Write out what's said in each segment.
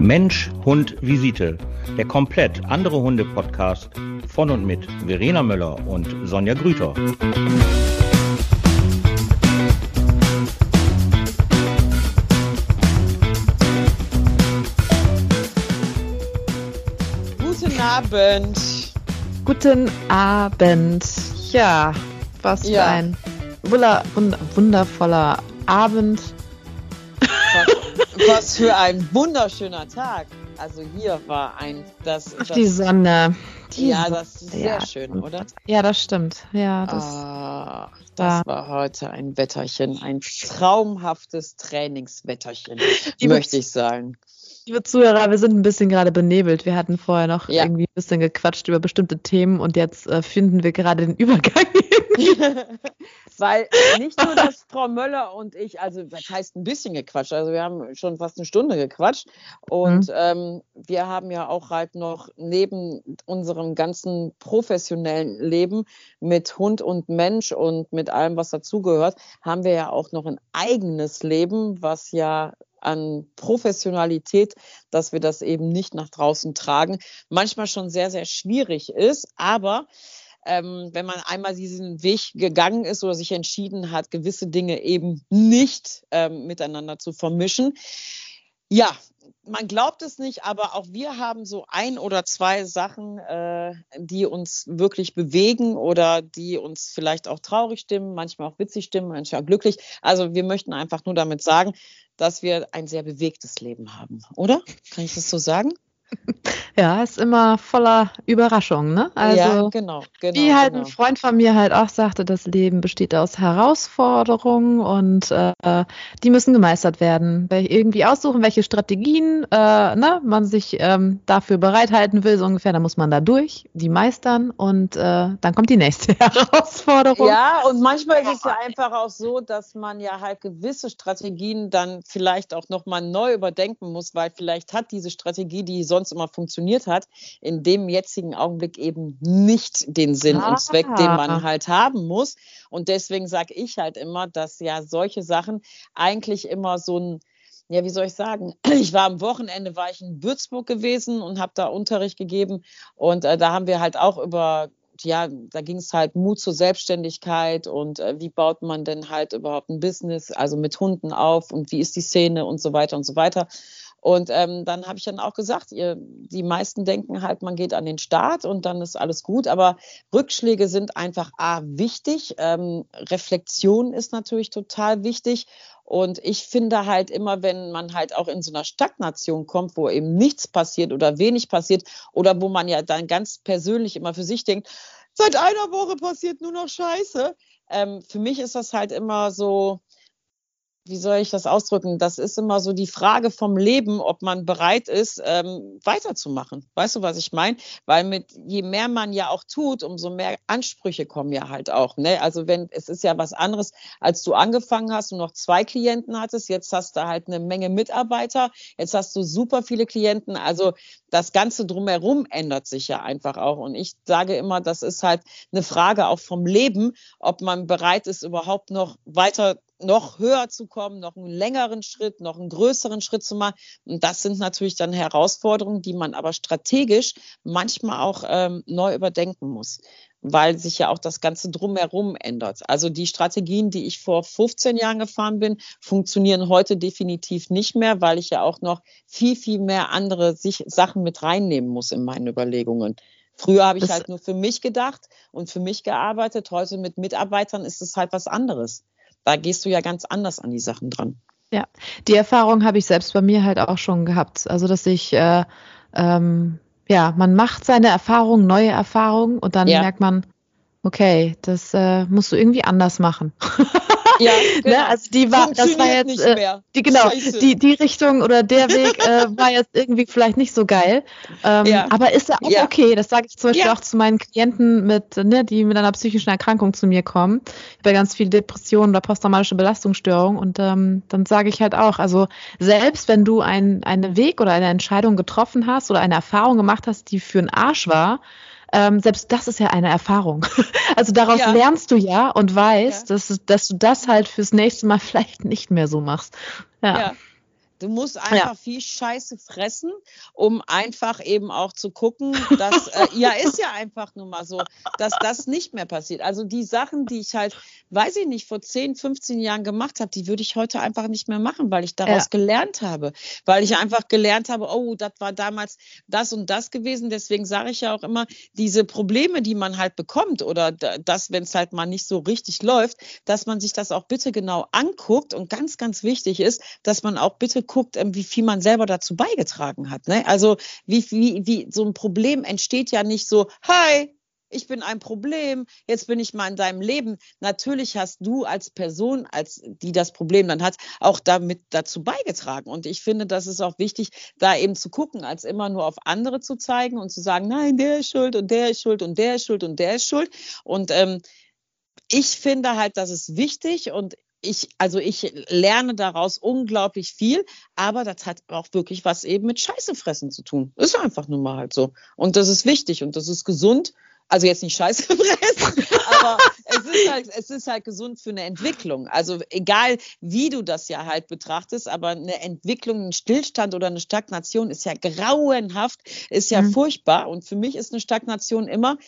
Mensch, Hund, Visite. Der komplett andere Hunde-Podcast von und mit Verena Möller und Sonja Grüter. Guten Abend. Guten Abend. Ja, was für Ja. ein wunder, wunder, wundervoller Abend. Was, für ein wunderschöner Tag. Also hier war ein das, Ach, das die Sonne. Die ja, Sonne. das ist sehr Ja, schön, oder? Ja, das stimmt. Ja, das, Ah, das war heute ein Wetterchen, ein traumhaftes Trainingswetterchen, möchte ich sagen. liebe Zuhörer, wir sind ein bisschen gerade benebelt. Wir hatten vorher noch Ja. irgendwie ein bisschen gequatscht über bestimmte Themen und jetzt äh, finden wir gerade den Übergang. Weil nicht nur, dass Frau Möller und ich, also das heißt ein bisschen gequatscht, also wir haben schon fast eine Stunde gequatscht und Mhm. ähm, wir haben ja auch halt noch neben unserem ganzen professionellen Leben mit Hund und Mensch und mit allem, was dazugehört, haben wir ja auch noch ein eigenes Leben, was ja an Professionalität, dass wir das eben nicht nach draußen tragen, manchmal schon sehr, sehr schwierig ist, aber ähm, wenn man einmal diesen Weg gegangen ist oder sich entschieden hat, gewisse Dinge eben nicht ähm, miteinander zu vermischen. Ja, man glaubt es nicht, aber auch wir haben so ein oder zwei Sachen, äh, die uns wirklich bewegen oder die uns vielleicht auch traurig stimmen, manchmal auch witzig stimmen, manchmal glücklich. Also wir möchten einfach nur damit sagen, dass wir ein sehr bewegtes Leben haben, oder? Kann ich das so sagen? Ja, ist immer voller Überraschungen, ne? Also, ja, genau, genau. Wie halt genau. ein Freund von mir halt auch sagte, das Leben besteht aus Herausforderungen und äh, die müssen gemeistert werden. Irgendwie aussuchen, welche Strategien äh, ne, man sich ähm, dafür bereithalten will, so ungefähr, dann muss man da durch, die meistern und äh, dann kommt die nächste Herausforderung. Ja, und manchmal ist es ja einfach auch so, dass man ja halt gewisse Strategien dann vielleicht auch nochmal neu überdenken muss, weil vielleicht hat diese Strategie, die sonst immer funktioniert hat, in dem jetzigen Augenblick eben nicht den Sinn Ah. und Zweck, den man halt haben muss. Und deswegen sage ich halt immer, dass ja solche Sachen eigentlich immer so ein ja, wie soll ich sagen? Ich war am Wochenende, war ich in Würzburg gewesen und habe da Unterricht gegeben. Und äh, da haben wir halt auch über, ja, da ging es halt Mut zur Selbstständigkeit und äh, wie baut man denn halt überhaupt ein Business, also mit Hunden auf und wie ist die Szene und so weiter und so weiter. Und ähm, dann habe ich dann auch gesagt, ihr, die meisten denken halt, man geht an den Start und dann ist alles gut. Aber Rückschläge sind einfach A, wichtig. Ähm, Reflexion ist natürlich total wichtig. Und ich finde halt immer, wenn man halt auch in so einer Stagnation kommt, wo eben nichts passiert oder wenig passiert oder wo man ja dann ganz persönlich immer für sich denkt, seit einer Woche passiert nur noch Scheiße. Ähm, für mich ist das halt immer so, wie soll ich das ausdrücken? Das ist immer so die Frage vom Leben, ob man bereit ist, ähm, weiterzumachen. Weißt du, was ich meine? Weil mit je mehr man ja auch tut, umso mehr Ansprüche kommen ja halt auch. Ne? Also wenn es ist ja was anderes, als du angefangen hast und noch zwei Klienten hattest, jetzt hast du halt eine Menge Mitarbeiter, jetzt hast du super viele Klienten. Also das Ganze drumherum ändert sich ja einfach auch. Und ich sage immer, das ist halt eine Frage auch vom Leben, ob man bereit ist, überhaupt noch weiter noch höher zu kommen, noch einen längeren Schritt, noch einen größeren Schritt zu machen. Und das sind natürlich dann Herausforderungen, die man aber strategisch manchmal auch ähm, neu überdenken muss, weil sich ja auch das Ganze drumherum ändert. Also die Strategien, die ich vor 15 Jahren gefahren bin, funktionieren heute definitiv nicht mehr, weil ich ja auch noch viel, viel mehr andere sich Sachen mit reinnehmen muss in meinen Überlegungen. Früher habe ich Das- halt nur für mich gedacht und für mich gearbeitet. Heute mit Mitarbeitern ist es halt was anderes da gehst du ja ganz anders an die Sachen dran. Ja, die Erfahrung habe ich selbst bei mir halt auch schon gehabt. Also, dass ich, äh, ähm, ja, man macht seine Erfahrungen, neue Erfahrungen und dann Ja. merkt man, okay, das äh, musst du irgendwie anders machen. Ja, Ne? Also die war, das war jetzt, äh, die genau, Scheiße. die die Richtung oder der Weg äh, war jetzt irgendwie vielleicht nicht so geil. Ähm, Ja. Aber ist ja auch Ja. okay. Das sage ich zum Beispiel Ja. auch zu meinen Klienten mit, ne, die mit einer psychischen Erkrankung zu mir kommen. Ich habe ja ganz viele Depressionen oder posttraumatische Belastungsstörungen und ähm, dann sage ich halt auch, also selbst wenn du ein, einen Weg oder eine Entscheidung getroffen hast oder eine Erfahrung gemacht hast, die für einen Arsch war, ähm, selbst das ist ja eine Erfahrung. Also daraus Ja. lernst du ja und weißt, Ja. dass, dass du das halt fürs nächste Mal vielleicht nicht mehr so machst. Ja. Du musst einfach ja. viel Scheiße fressen, um einfach eben auch zu gucken, dass, äh, ja, ist ja einfach nur mal so, dass das nicht mehr passiert. Also die Sachen, die ich halt, weiß ich nicht, vor 10, 15 Jahren gemacht habe, die würde ich heute einfach nicht mehr machen, weil ich daraus ja. gelernt habe. Weil ich einfach gelernt habe, oh, das war damals das und das gewesen. Deswegen sage ich ja auch immer, diese Probleme, die man halt bekommt oder das, wenn es halt mal nicht so richtig läuft, dass man sich das auch bitte genau anguckt und ganz, ganz wichtig ist, dass man auch bitte guckt, ähm, wie viel man selber dazu beigetragen hat. Ne? Also wie, wie, wie so ein Problem entsteht ja nicht so, hi, ich bin ein Problem, jetzt bin ich mal in deinem Leben. Natürlich hast du als Person, als die das Problem dann hat, auch damit dazu beigetragen. Und ich finde, das ist auch wichtig, da eben zu gucken, als immer nur auf andere zu zeigen und zu sagen, nein, der ist schuld und der ist schuld und der ist schuld und der ist schuld. Und ähm, ich finde halt, das ist wichtig und ich, also ich lerne daraus unglaublich viel, aber das hat auch wirklich was eben mit Scheiße fressen zu tun. Ist einfach nun mal halt so. Und das ist wichtig und das ist gesund. Also jetzt nicht Scheiße fressen, aber es ist, halt, es ist halt gesund für eine Entwicklung. Also egal, wie du das ja halt betrachtest, aber eine Entwicklung, ein Stillstand oder eine Stagnation ist ja grauenhaft, ist ja mhm. furchtbar. Und für mich ist eine Stagnation immer,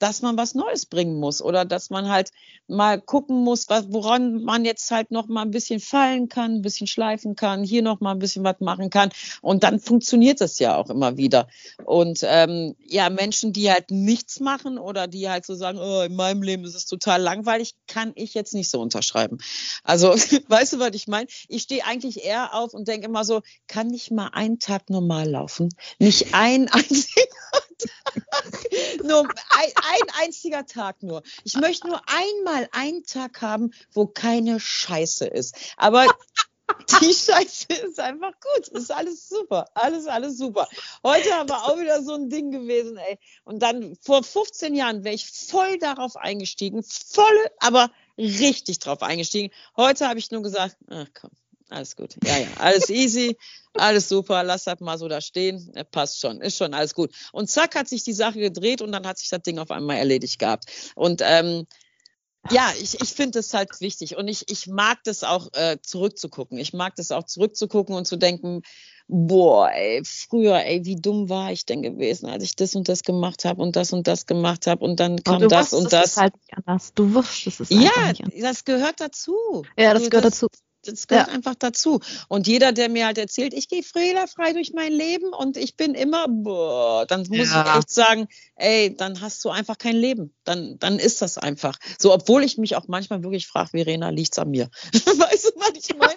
dass man was Neues bringen muss oder dass man halt mal gucken muss, woran man jetzt halt noch mal ein bisschen fallen kann, ein bisschen schleifen kann, hier noch mal ein bisschen was machen kann und dann funktioniert das ja auch immer wieder. Und ähm, ja, Menschen, die halt nichts machen oder die halt so sagen, oh, in meinem Leben ist es total langweilig, kann ich jetzt nicht so unterschreiben. Also, weißt du, was ich meine? Ich stehe eigentlich eher auf und denke immer so, kann nicht mal einen Tag normal laufen? Nicht ein einziger. nur ein, ein einziger Tag nur. Ich möchte nur einmal einen Tag haben, wo keine Scheiße ist. Aber die Scheiße ist einfach gut. Ist alles super. Alles, alles super. Heute aber auch wieder so ein Ding gewesen, ey. Und dann vor 15 Jahren wäre ich voll darauf eingestiegen. Voll, aber richtig drauf eingestiegen. Heute habe ich nur gesagt, ach komm, alles gut. Ja, ja, alles easy, alles super, lass das mal so da stehen. Passt schon, ist schon alles gut. Und zack hat sich die Sache gedreht und dann hat sich das Ding auf einmal erledigt gehabt. Und ähm, ja, ich, ich finde das halt wichtig und ich, ich mag das auch äh, zurückzugucken. Ich mag das auch zurückzugucken und zu denken, boah, ey, früher, ey, wie dumm war ich denn gewesen, als ich das und das gemacht habe und das und das gemacht habe und dann kam und das und das. Es halt nicht anders. Du wusstest es ja, nicht anders. das gehört dazu. Ja, das gehört das, dazu. Das gehört ja. einfach dazu. Und jeder, der mir halt erzählt, ich gehe fehlerfrei durch mein Leben und ich bin immer, boah, dann muss ja. ich echt sagen, ey, dann hast du einfach kein Leben. Dann, dann ist das einfach. So, obwohl ich mich auch manchmal wirklich frage, Verena, liegt's an mir? weißt du, was ich meine?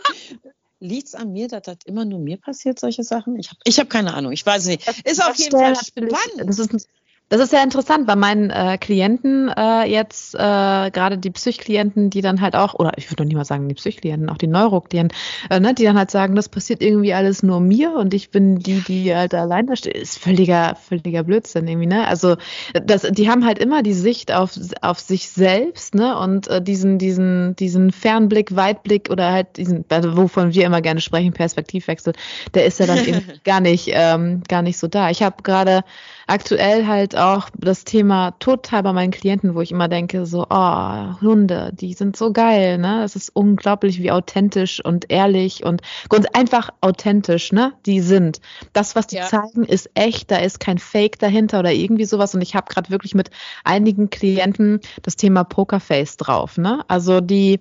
liegt's an mir, dass das immer nur mir passiert, solche Sachen? Ich habe ich hab keine Ahnung, ich weiß nicht. Ist auf jeden Fall spannend. Das ist das ist sehr interessant bei meinen äh, Klienten äh, jetzt, äh, gerade die Psychklienten, die dann halt auch, oder ich würde noch nicht mal sagen die Psychklienten, auch die Neuroklienten, äh, ne, die dann halt sagen, das passiert irgendwie alles nur mir und ich bin die, die halt allein da steht, ist völliger, völliger Blödsinn irgendwie, ne? Also das, die haben halt immer die Sicht auf, auf sich selbst, ne? Und äh, diesen, diesen, diesen Fernblick, Weitblick oder halt diesen, also wovon wir immer gerne sprechen, Perspektivwechsel, der ist ja dann eben gar nicht, ähm, gar nicht so da. Ich habe gerade aktuell halt auch das Thema total bei meinen Klienten, wo ich immer denke, so, oh, Hunde, die sind so geil, ne? Es ist unglaublich, wie authentisch und ehrlich und ganz einfach authentisch, ne? Die sind. Das, was die ja. zeigen, ist echt, da ist kein Fake dahinter oder irgendwie sowas. Und ich habe gerade wirklich mit einigen Klienten das Thema Pokerface drauf, ne? Also die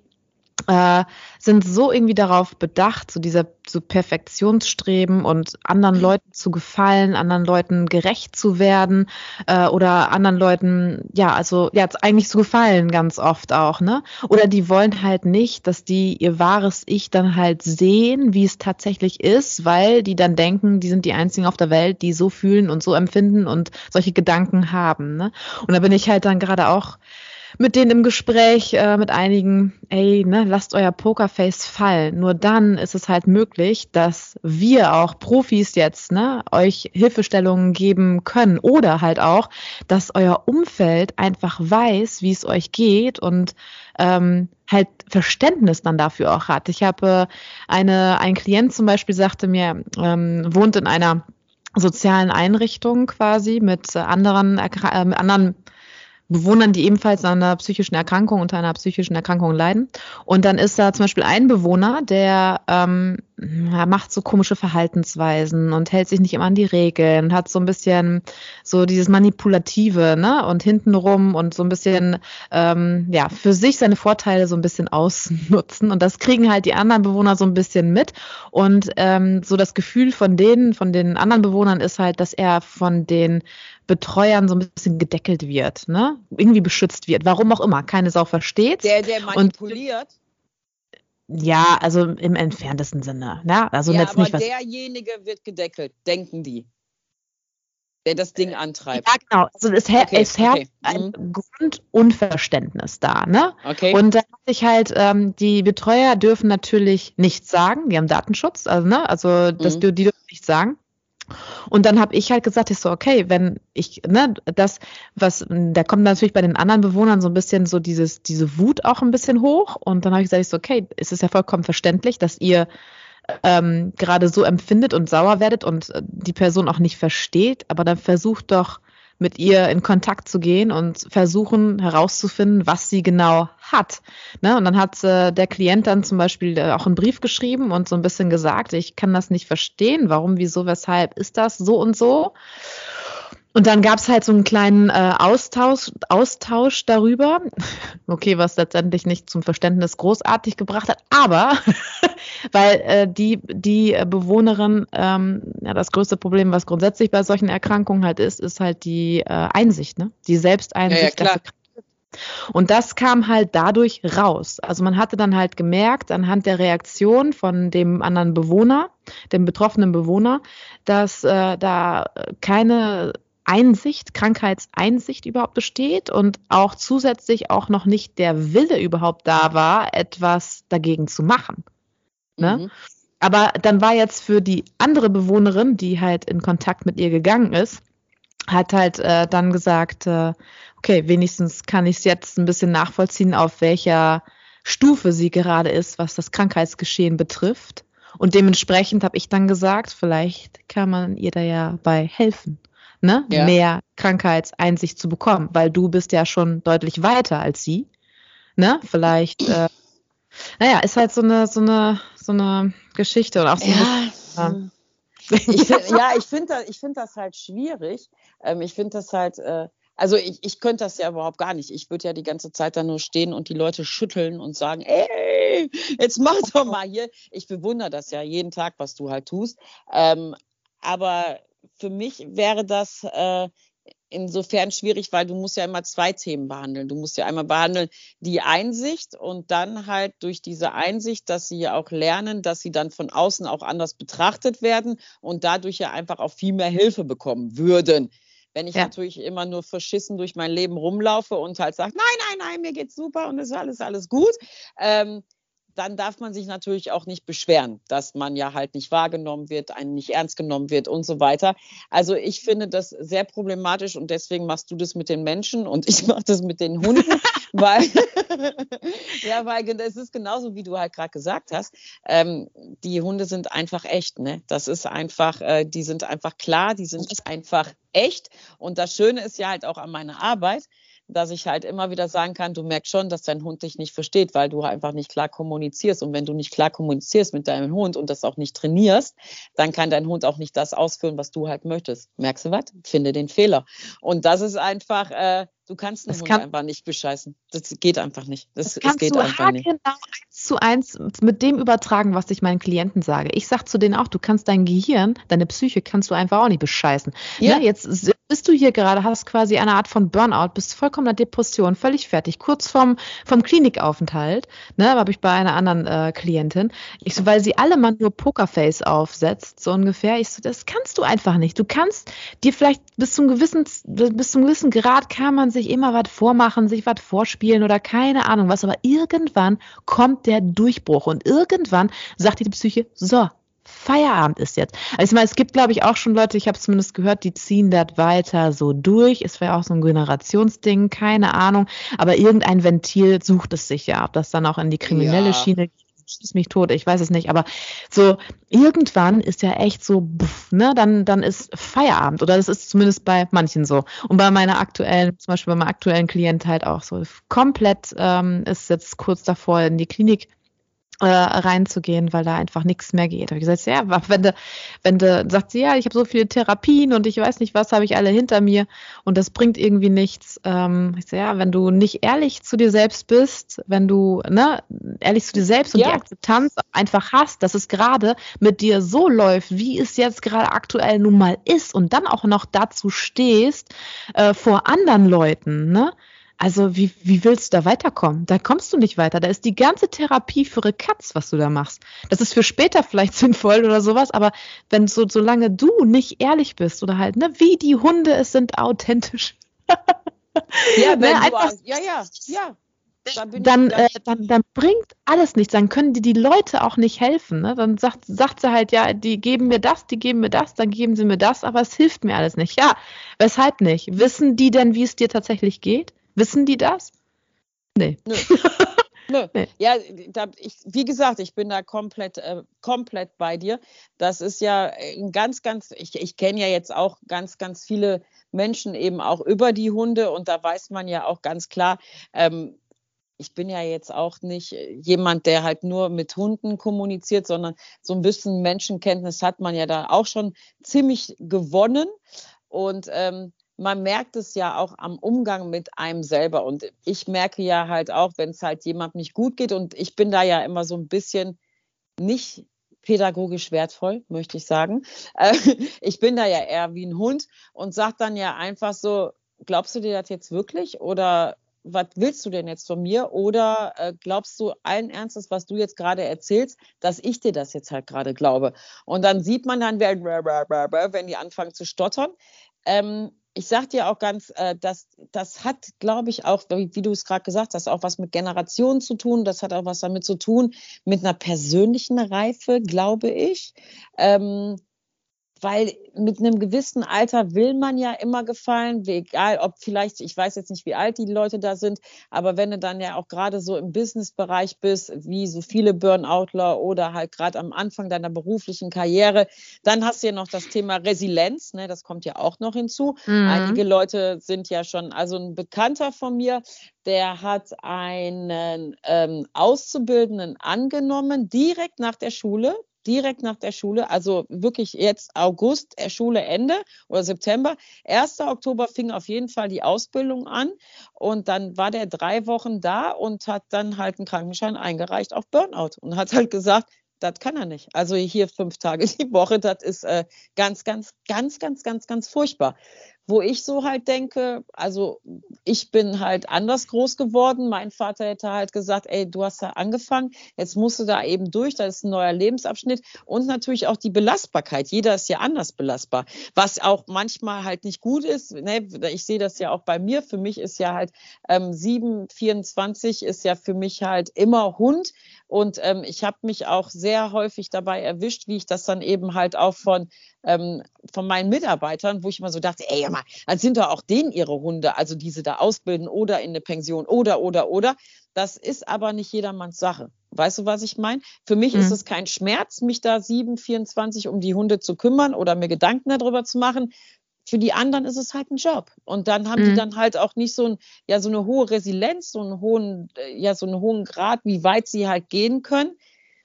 äh, sind so irgendwie darauf bedacht, so dieser so Perfektionsstreben und anderen mhm. Leuten zu gefallen, anderen Leuten gerecht zu werden äh, oder anderen Leuten, ja, also ja, eigentlich zu gefallen ganz oft auch, ne? Oder die wollen halt nicht, dass die ihr wahres Ich dann halt sehen, wie es tatsächlich ist, weil die dann denken, die sind die einzigen auf der Welt, die so fühlen und so empfinden und solche Gedanken haben, ne? Und da bin ich halt dann gerade auch mit denen im Gespräch, äh, mit einigen, ey, ne, lasst euer Pokerface fallen. Nur dann ist es halt möglich, dass wir auch Profis jetzt, ne, euch Hilfestellungen geben können oder halt auch, dass euer Umfeld einfach weiß, wie es euch geht und ähm, halt Verständnis dann dafür auch hat. Ich habe äh, eine, ein Klient zum Beispiel sagte mir, ähm, wohnt in einer sozialen Einrichtung quasi mit anderen, äh, mit anderen Bewohnern, die ebenfalls an einer psychischen Erkrankung, unter einer psychischen Erkrankung leiden. Und dann ist da zum Beispiel ein Bewohner, der ähm, macht so komische Verhaltensweisen und hält sich nicht immer an die Regeln hat so ein bisschen so dieses Manipulative, ne? Und hintenrum und so ein bisschen, ähm, ja, für sich seine Vorteile so ein bisschen ausnutzen. Und das kriegen halt die anderen Bewohner so ein bisschen mit. Und ähm, so das Gefühl von denen, von den anderen Bewohnern ist halt, dass er von den Betreuern so ein bisschen gedeckelt wird, ne? Irgendwie beschützt wird. Warum auch immer, keine Sau versteht. Der, der manipuliert. Und, ja, also im entferntesten Sinne. Ne? Also ja, jetzt aber nicht, was derjenige wird gedeckelt, denken die. Der das Ding antreibt. Ja, genau. Also es, her Okay, es herrscht okay. ein Grundunverständnis da, ne? Okay. Und da hat sich halt, ähm, die Betreuer dürfen natürlich nichts sagen, die haben Datenschutz, also, ne? Also das, Mhm. die dürfen nichts sagen. Und dann habe ich halt gesagt, ich so, okay, wenn ich, ne, das, was, da kommt natürlich bei den anderen Bewohnern so ein bisschen so dieses, diese Wut auch ein bisschen hoch. Und dann habe ich gesagt, ich so, okay, es ist ja vollkommen verständlich, dass ihr ähm, gerade so empfindet und sauer werdet und äh, die Person auch nicht versteht, aber dann versucht doch mit ihr in Kontakt zu gehen und versuchen herauszufinden, was sie genau hat. Ne? Und dann hat äh, der Klient dann zum Beispiel äh, auch einen Brief geschrieben und so ein bisschen gesagt, ich kann das nicht verstehen, warum, wieso, weshalb ist das so und so. Und dann gab es halt so einen kleinen äh, Austausch, Austausch darüber, okay, was letztendlich nicht zum Verständnis großartig gebracht hat, aber weil äh, die, die Bewohnerin, ähm, ja, das größte Problem, was grundsätzlich bei solchen Erkrankungen halt ist, ist halt die äh, Einsicht, ne? Die Selbsteinsicht. Ja, ja, klar. Und das kam halt dadurch raus. Also man hatte dann halt gemerkt, anhand der Reaktion von dem anderen Bewohner, dem betroffenen Bewohner, dass äh, da keine Einsicht, Krankheitseinsicht überhaupt besteht und auch zusätzlich auch noch nicht der Wille überhaupt da war, etwas dagegen zu machen. Ne? Mhm. Aber dann war jetzt für die andere Bewohnerin, die halt in Kontakt mit ihr gegangen ist, hat halt äh, dann gesagt, äh, okay, wenigstens kann ich es jetzt ein bisschen nachvollziehen, auf welcher Stufe sie gerade ist, was das Krankheitsgeschehen betrifft. Und dementsprechend habe ich dann gesagt, vielleicht kann man ihr da ja bei helfen, ne? Ja. mehr Krankheitseinsicht zu bekommen, weil du bist ja schon deutlich weiter als sie. Ne? Vielleicht, äh, naja, ist halt so eine, so eine, so eine Geschichte und auch so eine, Ja, ich find, ja, ich finde das, ich find das halt schwierig. Ähm, ich finde das halt, äh, also ich, ich könnte das ja überhaupt gar nicht. Ich würde ja die ganze Zeit da nur stehen und die Leute schütteln und sagen, ey, jetzt mach doch mal hier. Ich bewundere das ja jeden Tag, was du halt tust. Ähm, aber für mich wäre das äh, insofern schwierig, weil du musst ja immer zwei Themen behandeln. Du musst ja einmal behandeln die Einsicht und dann halt durch diese Einsicht, dass sie ja auch lernen, dass sie dann von außen auch anders betrachtet werden und dadurch ja einfach auch viel mehr Hilfe bekommen würden. Wenn ich Ja. natürlich immer nur verschissen durch mein Leben rumlaufe und halt sage, nein, nein, nein, mir geht's super und es ist alles, alles gut, ähm, dann darf man sich natürlich auch nicht beschweren, dass man ja halt nicht wahrgenommen wird, einen nicht ernst genommen wird und so weiter. Also ich finde das sehr problematisch und deswegen machst du das mit den Menschen und ich mache das mit den Hunden, weil ja, weil es ist genauso, wie du halt gerade gesagt hast. Ähm, die Hunde sind einfach echt, ne? Das ist einfach, äh, die sind einfach klar, die sind einfach echt. Und das Schöne ist ja halt auch an meiner Arbeit, dass ich halt immer wieder sagen kann, du merkst schon, dass dein Hund dich nicht versteht, weil du einfach nicht klar kommunizierst. Und wenn du nicht klar kommunizierst mit deinem Hund und das auch nicht trainierst, dann kann dein Hund auch nicht das ausführen, was du halt möchtest. Merkst du was? Finde den Fehler. Und das ist einfach, äh, du kannst einen Das Hund kann- einfach nicht bescheißen. Das geht einfach nicht. Das, Das es kannst geht du einfach nicht. haargenau eins zu eins mit dem übertragen, was ich meinen Klienten sage. Ich sag zu denen auch, du kannst dein Gehirn, deine Psyche kannst du einfach auch nicht bescheißen. Ja. Ne, jetzt bist du hier gerade, hast quasi eine Art von Burnout, bist vollkommener Depression, völlig fertig, kurz vom, vom Klinikaufenthalt, ne, habe ich bei einer anderen äh, Klientin. Ich so, weil sie alle mal nur Pokerface aufsetzt, so ungefähr. Ich so, das kannst du einfach nicht. Du kannst dir vielleicht bis zum gewissen, bis zum gewissen Grad kann man sich immer was vormachen, sich was vorspielen oder keine Ahnung was, aber irgendwann kommt der Durchbruch und irgendwann sagt die Psyche, so, Feierabend ist jetzt. Also ich meine, es gibt, glaube ich, auch schon Leute, ich habe zumindest gehört, die ziehen das weiter so durch. Es wäre auch so ein Generationsding, keine Ahnung. Aber irgendein Ventil sucht es sich ja. Ob das dann auch in die kriminelle Ja. Schiene geht, schieß mich tot, ich weiß es nicht. Aber so irgendwann ist ja echt so, pff, ne, dann, dann ist Feierabend. Oder das ist zumindest bei manchen so. Und bei meiner aktuellen, zum Beispiel bei meinem aktuellen Klient halt auch so. Komplett ähm, ist jetzt kurz davor in die Klinik äh, reinzugehen, weil da einfach nichts mehr geht. Habe ich gesagt, ja, wenn du, wenn du sagt sie, ja, ich habe so viele Therapien und ich weiß nicht, was habe ich alle hinter mir und das bringt irgendwie nichts. Ähm, ich sage, ja, wenn du nicht ehrlich zu dir selbst bist, wenn du ne, ehrlich zu dir selbst und ja. die Akzeptanz einfach hast, dass es gerade mit dir so läuft, wie es jetzt gerade aktuell nun mal ist und dann auch noch dazu stehst äh, vor anderen Leuten, ne? Also wie, wie willst du da weiterkommen? Da kommst du nicht weiter. Da ist die ganze Therapie für eine Katz, was du da machst. Das ist für später vielleicht sinnvoll oder sowas, aber wenn so, solange du nicht ehrlich bist oder halt, ne, wie die Hunde es sind authentisch. ja, ne, einfach, ja, ja, ja. Dann, dann, äh, dann, dann, bringt alles nichts. Dann können die die Leute auch nicht helfen. Ne? Dann sagt, sagt sie halt, ja, die geben mir das, die geben mir das, dann geben sie mir das, aber es hilft mir alles nicht. Ja, weshalb nicht? Wissen die denn, wie es dir tatsächlich geht? Wissen die das? Nee. Nö. Nö. Nee. Ja, da, ich, wie gesagt, ich bin da komplett, äh, komplett bei dir. Das ist ja ein ganz, ganz, ich, ich kenne ja jetzt auch ganz, ganz viele Menschen eben auch über die Hunde und da weiß man ja auch ganz klar, ähm, ich bin ja jetzt auch nicht jemand, der halt nur mit Hunden kommuniziert, sondern so ein bisschen Menschenkenntnis hat man ja da auch schon ziemlich gewonnen. Und ähm, man merkt es ja auch am Umgang mit einem selber. Und ich merke ja halt auch, wenn es halt jemand nicht gut geht, und ich bin da ja immer so ein bisschen nicht pädagogisch wertvoll, möchte ich sagen. Äh, ich bin da ja eher wie ein Hund und sage dann ja einfach so, glaubst du dir das jetzt wirklich oder was willst du denn jetzt von mir? Oder äh, glaubst du allen Ernstes, was du jetzt gerade erzählst, dass ich dir das jetzt halt gerade glaube? Und dann sieht man dann, wenn die anfangen zu stottern. Ähm, ich sage dir auch ganz, äh, dass das hat, glaube ich, auch, wie, wie du es gerade gesagt hast, auch was mit Generationen zu tun. Das hat auch was damit zu tun, mit einer persönlichen Reife, glaube ich. Ähm, weil mit einem gewissen Alter will man ja immer gefallen, egal ob vielleicht, ich weiß jetzt nicht, wie alt die Leute da sind, aber wenn du dann ja auch gerade so im Businessbereich bist, wie so viele Burnoutler oder halt gerade am Anfang deiner beruflichen Karriere, dann hast du ja noch das Thema Resilienz, ne, das kommt ja auch noch hinzu. Mhm. Einige Leute sind ja schon, also ein Bekannter von mir, der hat einen ähm, Auszubildenden angenommen, direkt nach der Schule direkt nach der Schule, also wirklich jetzt August, äh, Schule Ende oder September. 1. Oktober fing auf jeden Fall die Ausbildung an und dann war der drei Wochen da und hat dann halt einen Krankenschein eingereicht auf Burnout und hat halt gesagt, das kann er nicht. Also hier fünf Tage die Woche, das ist äh, ganz, ganz, ganz, ganz, ganz, ganz furchtbar wo ich so halt denke, also ich bin halt anders groß geworden. Mein Vater hätte halt gesagt, ey, du hast da angefangen, jetzt musst du da eben durch, das ist ein neuer Lebensabschnitt und natürlich auch die Belastbarkeit. Jeder ist ja anders belastbar, was auch manchmal halt nicht gut ist. Ne? Ich sehe das ja auch bei mir. Für mich ist ja halt ähm, 7, 24 ist ja für mich halt immer Hund. Und ähm, ich habe mich auch sehr häufig dabei erwischt, wie ich das dann eben halt auch von ähm, von meinen Mitarbeitern, wo ich immer so dachte, ey, mal, dann sind doch auch denen ihre Hunde, also diese da ausbilden oder in eine Pension oder, oder, oder. Das ist aber nicht jedermanns Sache. Weißt du, was ich meine? Für mich mhm. ist es kein Schmerz, mich da 7, 24 um die Hunde zu kümmern oder mir Gedanken darüber zu machen. Für die anderen ist es halt ein Job. Und dann haben mhm. die dann halt auch nicht so, ein, ja, so eine hohe Resilienz, so einen hohen, ja, so einen hohen Grad, wie weit sie halt gehen können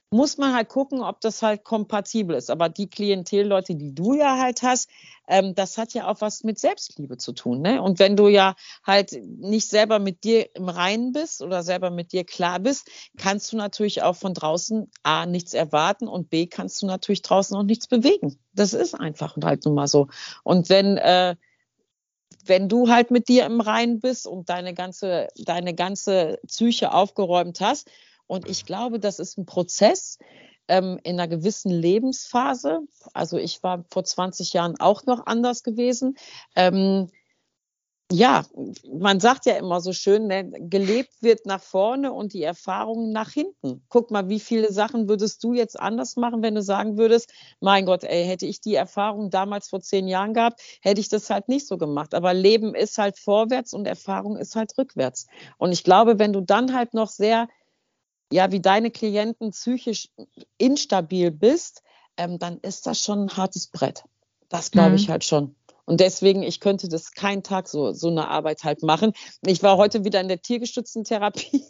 muss man halt gucken, ob das halt kompatibel ist. Aber die Klientelleute, die du ja halt hast, ähm, das hat ja auch was mit Selbstliebe zu tun. Ne? Und wenn du ja halt nicht selber mit dir im Reinen bist oder selber mit dir klar bist, kannst du natürlich auch von draußen A nichts erwarten und B kannst du natürlich draußen auch nichts bewegen. Das ist einfach halt nun mal so. Und wenn äh, wenn du halt mit dir im Reinen bist und deine ganze, deine ganze Psyche aufgeräumt hast, und ich glaube, das ist ein Prozess ähm, in einer gewissen Lebensphase. Also ich war vor 20 Jahren auch noch anders gewesen. Ähm, ja, man sagt ja immer so schön, ne, gelebt wird nach vorne und die Erfahrungen nach hinten. Guck mal, wie viele Sachen würdest du jetzt anders machen, wenn du sagen würdest, mein Gott, ey, hätte ich die Erfahrung damals vor zehn Jahren gehabt, hätte ich das halt nicht so gemacht. Aber Leben ist halt vorwärts und Erfahrung ist halt rückwärts. Und ich glaube, wenn du dann halt noch sehr ja, wie deine Klienten psychisch instabil bist, ähm, dann ist das schon ein hartes Brett. Das glaube ich mhm. halt schon. Und deswegen, ich könnte das keinen Tag so, so eine Arbeit halt machen. Ich war heute wieder in der tiergestützten Therapie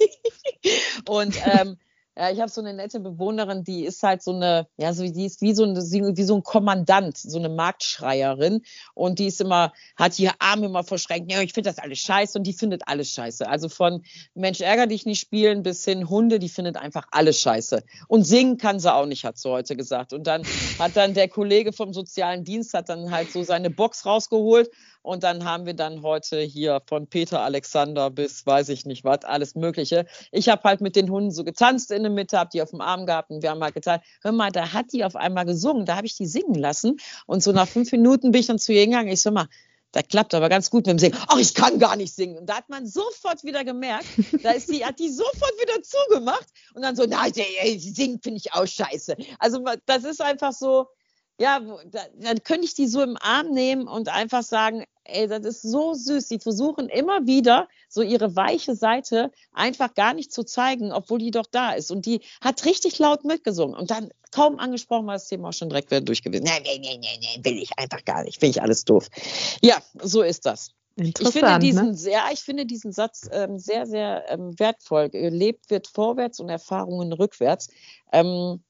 und ähm, Ja, ich habe so eine nette Bewohnerin, die ist halt so eine, ja, so, die ist wie so, eine, wie so ein Kommandant, so eine Marktschreierin. Und die ist immer, hat ihre Arme immer verschränkt. Ja, ich finde das alles scheiße und die findet alles scheiße. Also von Mensch, ärger dich nicht spielen bis hin Hunde, die findet einfach alles scheiße. Und singen kann sie auch nicht, hat sie heute gesagt. Und dann hat dann der Kollege vom sozialen Dienst hat dann halt so seine Box rausgeholt und dann haben wir dann heute hier von Peter Alexander bis weiß ich nicht was, alles Mögliche. Ich habe halt mit den Hunden so getanzt in der Mitte, habe die auf dem Arm gehabt und wir haben halt getan, hör mal, da hat die auf einmal gesungen, da habe ich die singen lassen. Und so nach fünf Minuten bin ich dann zu ihr gegangen. Ich so mal, das klappt aber ganz gut mit dem Singen. Ach, ich kann gar nicht singen. Und da hat man sofort wieder gemerkt, da ist die, hat die sofort wieder zugemacht und dann so, nein, singen finde ich auch scheiße. Also das ist einfach so, ja, dann könnte ich die so im Arm nehmen und einfach sagen, ey, das ist so süß. Sie versuchen immer wieder so ihre weiche Seite einfach gar nicht zu zeigen, obwohl die doch da ist. Und die hat richtig laut mitgesungen. Und dann kaum angesprochen war das Thema auch schon direkt wieder durch gewesen. Nein, nein, nein, nein, nein, will ich einfach gar nicht. Finde ich alles doof. Ja, so ist das. Ich finde diesen, ne? ja, ich finde diesen Satz ähm, sehr, sehr ähm, wertvoll. Gelebt wird vorwärts und Erfahrungen rückwärts. Ähm,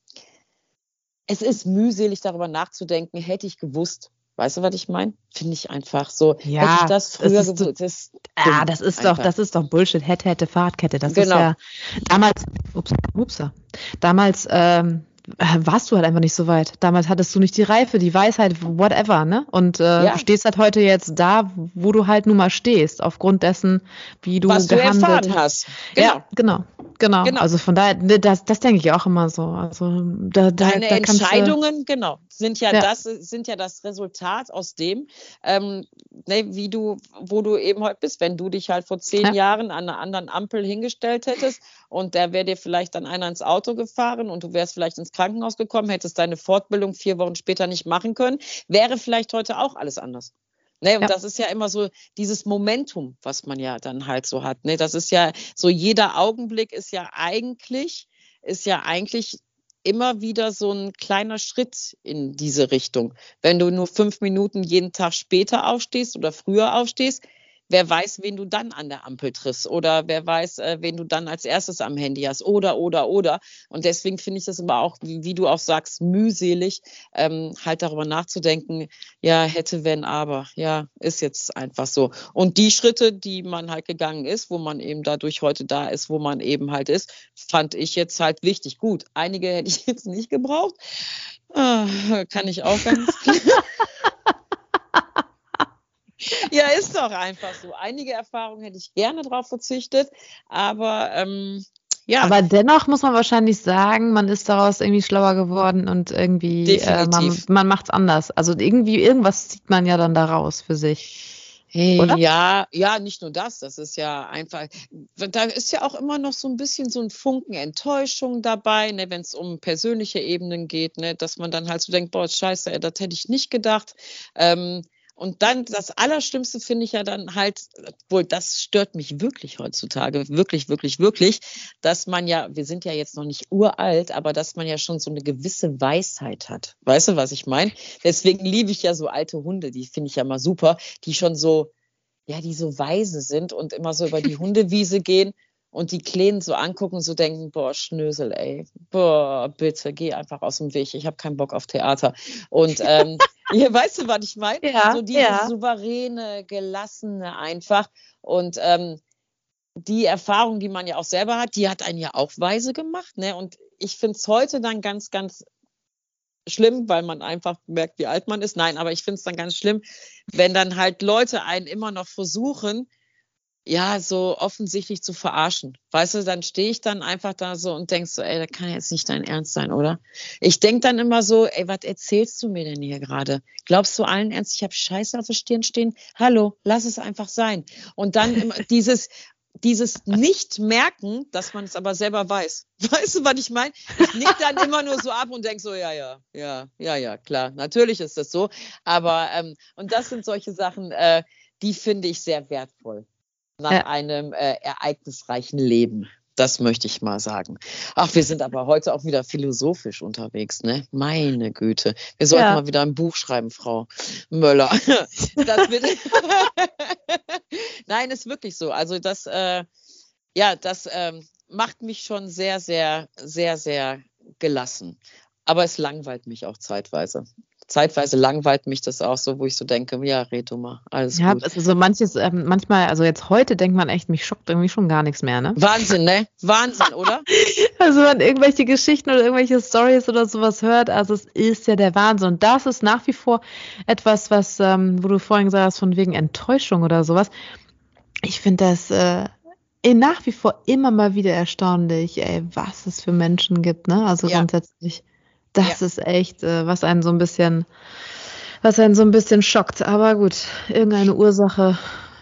es ist mühselig, darüber nachzudenken, hätte ich gewusst. Weißt du, was ich meine? Finde ich einfach so. Ja, hätte ich das früher das gewusst. Das, ah, das ist einfach. doch, das ist doch Bullshit. Hätte, hätte, Fahrtkette. Das genau. ist ja damals, ups, ups, damals ähm, warst du halt einfach nicht so weit. Damals hattest du nicht die Reife, die Weisheit, whatever, ne? Und äh, ja. du stehst halt heute jetzt da, wo du halt nun mal stehst, aufgrund dessen, wie du Was gehandelt du hast. Genau. Ja, genau. Genau. genau. Also von daher, ne, das, das denke ich auch immer so. Also da, da, Deine da Entscheidungen, du, genau, sind ja, ja, das sind ja das Resultat aus dem, ähm, ne, wie du, wo du eben heute bist. Wenn du dich halt vor zehn ja. Jahren an einer anderen Ampel hingestellt hättest und der wäre dir vielleicht dann einer ins Auto gefahren und du wärst vielleicht ins Krankenhaus gekommen, hättest deine Fortbildung vier Wochen später nicht machen können, wäre vielleicht heute auch alles anders. Ne, und ja. das ist ja immer so dieses Momentum, was man ja dann halt so hat. Ne? Das ist ja so, jeder Augenblick ist ja eigentlich, ist ja eigentlich immer wieder so ein kleiner Schritt in diese Richtung. Wenn du nur fünf Minuten jeden Tag später aufstehst oder früher aufstehst, wer weiß, wen du dann an der Ampel triffst oder wer weiß, äh, wen du dann als erstes am Handy hast oder, oder, oder. Und deswegen finde ich das aber auch, wie, wie, du auch sagst, mühselig, ähm, halt darüber nachzudenken, ja, hätte, wenn, aber, ja, ist jetzt einfach so. Und die Schritte, die man halt gegangen ist, wo man eben dadurch heute da ist, wo man eben halt ist, fand ich jetzt halt wichtig. Gut, einige hätte ich jetzt nicht gebraucht. Ah, kann ich auch ganz ja, ist doch einfach so. Einige Erfahrungen hätte ich gerne drauf verzichtet, aber ähm, ja. Aber dennoch muss man wahrscheinlich sagen, man ist daraus irgendwie schlauer geworden und irgendwie äh, man, man macht es anders. Also irgendwie irgendwas zieht man ja dann daraus für sich. Hey, ja, ja, nicht nur das. Das ist ja einfach, da ist ja auch immer noch so ein bisschen so ein Funken Enttäuschung dabei, ne, wenn es um persönliche Ebenen geht, ne, dass man dann halt so denkt, boah, scheiße, ey, das hätte ich nicht gedacht. Ähm, und dann das Allerschlimmste finde ich ja dann halt, wohl das stört mich wirklich heutzutage, wirklich, wirklich, wirklich, dass man ja, wir sind ja jetzt noch nicht uralt, aber dass man ja schon so eine gewisse Weisheit hat. Weißt du, was ich meine? Deswegen liebe ich ja so alte Hunde, die finde ich ja mal super, die schon so, ja, die so weise sind und immer so über die Hundewiese gehen und die Kleinen so angucken, so denken, boah, Schnösel, ey, boah, bitte, geh einfach aus dem Weg, ich habe keinen Bock auf Theater. Und ähm, ja, weißt du, was ich meine? Ja, so dieses ja. souveräne, gelassene einfach. Und ähm, die Erfahrung, die man ja auch selber hat, die hat einen ja auch weise gemacht. Ne? Und ich finde es heute dann ganz, ganz schlimm, weil man einfach merkt, wie alt man ist. Nein, aber ich finde es dann ganz schlimm, wenn dann halt Leute einen immer noch versuchen, ja, so offensichtlich zu verarschen. Weißt du, dann stehe ich dann einfach da so und denkst so, ey, das kann jetzt nicht dein Ernst sein, oder? Ich denk dann immer so, ey, was erzählst du mir denn hier gerade? Glaubst du allen Ernst, ich habe Scheiße auf der Stirn stehen? Hallo, lass es einfach sein. Und dann immer dieses, dieses Nicht-Merken, dass man es aber selber weiß. Weißt du, was ich meine? Ich nick dann immer nur so ab und denk so, ja, ja, ja, ja, ja, klar, natürlich ist das so. Aber, ähm, und das sind solche Sachen, äh, die finde ich sehr wertvoll nach ja. einem äh, ereignisreichen Leben. Das möchte ich mal sagen. Ach, wir sind aber heute auch wieder philosophisch unterwegs, ne? Meine Güte. Wir sollten ja. mal wieder ein Buch schreiben, Frau Möller. Das wird Nein, ist wirklich so. Also das, äh, ja, das, ähm, macht mich schon sehr, sehr, sehr, sehr gelassen. Aber es langweilt mich auch zeitweise zeitweise langweilt mich das auch so, wo ich so denke, ja, red du mal, alles ja, gut. also so manches, ähm, manchmal, also jetzt heute denkt man echt, mich schockt irgendwie schon gar nichts mehr, ne? Wahnsinn, ne? Wahnsinn, oder? also wenn man irgendwelche Geschichten oder irgendwelche Stories oder sowas hört, also es ist ja der Wahnsinn. Und das ist nach wie vor etwas, was, ähm, wo du vorhin gesagt hast, von wegen Enttäuschung oder sowas. Ich finde das äh, nach wie vor immer mal wieder erstaunlich, ey, was es für Menschen gibt, ne? Also ja. grundsätzlich. Das ja. ist echt, äh, was einen so ein bisschen, was einen so ein bisschen schockt. Aber gut, irgendeine Ursache.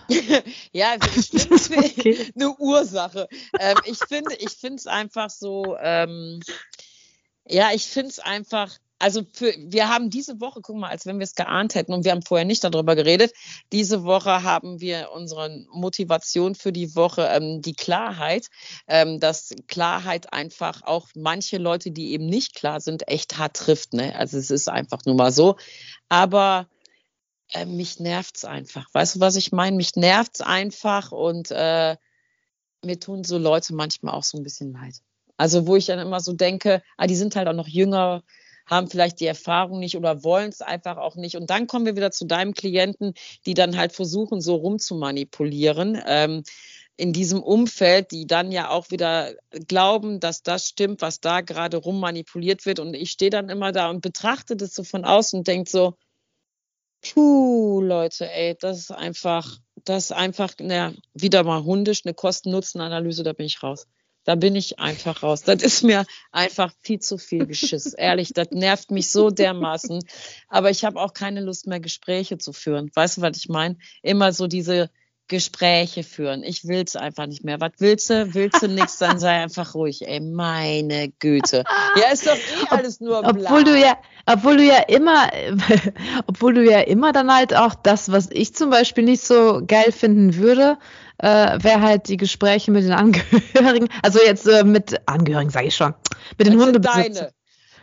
ja, also ich finde okay. eine Ursache. Ähm, ich finde, ich finde es einfach so, ähm, ja, ich finde es einfach also für, wir haben diese Woche, guck mal, als wenn wir es geahnt hätten und wir haben vorher nicht darüber geredet, diese Woche haben wir unsere Motivation für die Woche, ähm, die Klarheit, ähm, dass Klarheit einfach auch manche Leute, die eben nicht klar sind, echt hart trifft. Ne? Also es ist einfach nur mal so. Aber äh, mich nervt's einfach. Weißt du, was ich meine? Mich nervt's einfach und äh, mir tun so Leute manchmal auch so ein bisschen leid. Also wo ich dann immer so denke, ah, die sind halt auch noch jünger, haben vielleicht die Erfahrung nicht oder wollen es einfach auch nicht. Und dann kommen wir wieder zu deinem Klienten, die dann halt versuchen, so rumzumanipulieren. Ähm, in diesem Umfeld, die dann ja auch wieder glauben, dass das stimmt, was da gerade rummanipuliert wird. Und ich stehe dann immer da und betrachte das so von außen und denke so, puh, Leute, ey, das ist einfach, das ist einfach, na, wieder mal hundisch, eine Kosten-Nutzen-Analyse, da bin ich raus. Da bin ich einfach raus. Das ist mir einfach viel zu viel Geschiss. Ehrlich, das nervt mich so dermaßen. Aber ich habe auch keine Lust mehr, Gespräche zu führen. Weißt du, was ich meine? Immer so diese Gespräche führen. Ich will es einfach nicht mehr. Was willst du? Willst du nichts, dann sei einfach ruhig. Ey, meine Güte. Ja, ist doch eh alles nur bla. Obwohl du ja, obwohl du ja immer, obwohl du ja immer dann halt auch das, was ich zum Beispiel nicht so geil finden würde, äh, wäre halt die Gespräche mit den Angehörigen, also jetzt äh, mit Angehörigen, sage ich schon, mit den Hundebesitzern.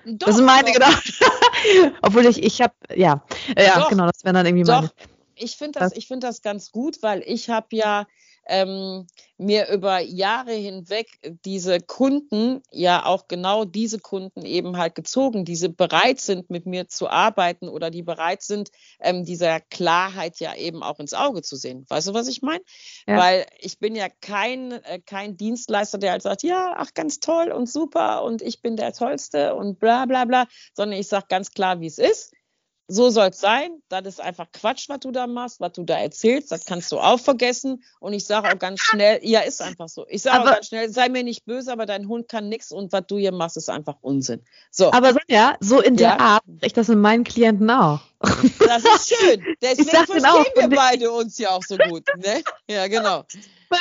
Das sind meine, genau. Obwohl ich, ich habe, ja, ja, doch, genau, das wäre dann irgendwie doch. Ich finde das, ich finde das ganz gut, weil ich habe ja ähm, mir über Jahre hinweg diese Kunden, ja auch genau diese Kunden eben halt gezogen, die bereit sind, mit mir zu arbeiten oder die bereit sind, ähm, dieser Klarheit ja eben auch ins Auge zu sehen. Weißt du, was ich meine? Ja. Weil ich bin ja kein, äh, kein Dienstleister, der halt sagt, ja, ach, ganz toll und super und ich bin der Tollste und bla bla bla, sondern ich sage ganz klar, wie es ist so soll es sein. Das ist einfach Quatsch, was du da machst, was du da erzählst. Das kannst du auch vergessen. Und ich sage auch ganz schnell, ja, ist einfach so. Ich sage auch ganz schnell, sei mir nicht böse, aber dein Hund kann nichts und was du hier machst, ist einfach Unsinn. So. Aber ja, so in der ja. Art, ich das mit meinen Klienten auch. Das ist schön. Deswegen verstehen auch, wir beide uns ja auch so gut. Ne? Ja, genau.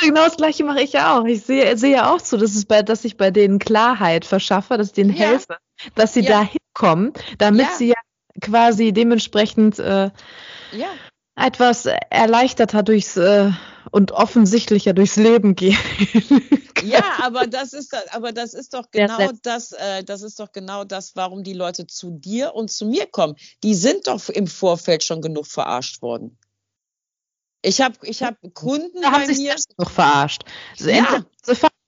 Genau das gleiche mache ich ja auch. Ich sehe, sehe ja auch zu, dass, es bei, dass ich bei denen Klarheit verschaffe, dass ich denen ja. helfe, dass sie ja. da hinkommen, damit sie ja quasi dementsprechend äh, ja. etwas erleichterter durchs äh, und offensichtlicher durchs Leben gehen. ja, aber das ist aber das ist doch genau das, äh, das ist doch genau das, warum die Leute zu dir und zu mir kommen. Die sind doch im Vorfeld schon genug verarscht worden. Ich habe ich hab Kunden da haben bei sich Selbst genug verarscht. Ja.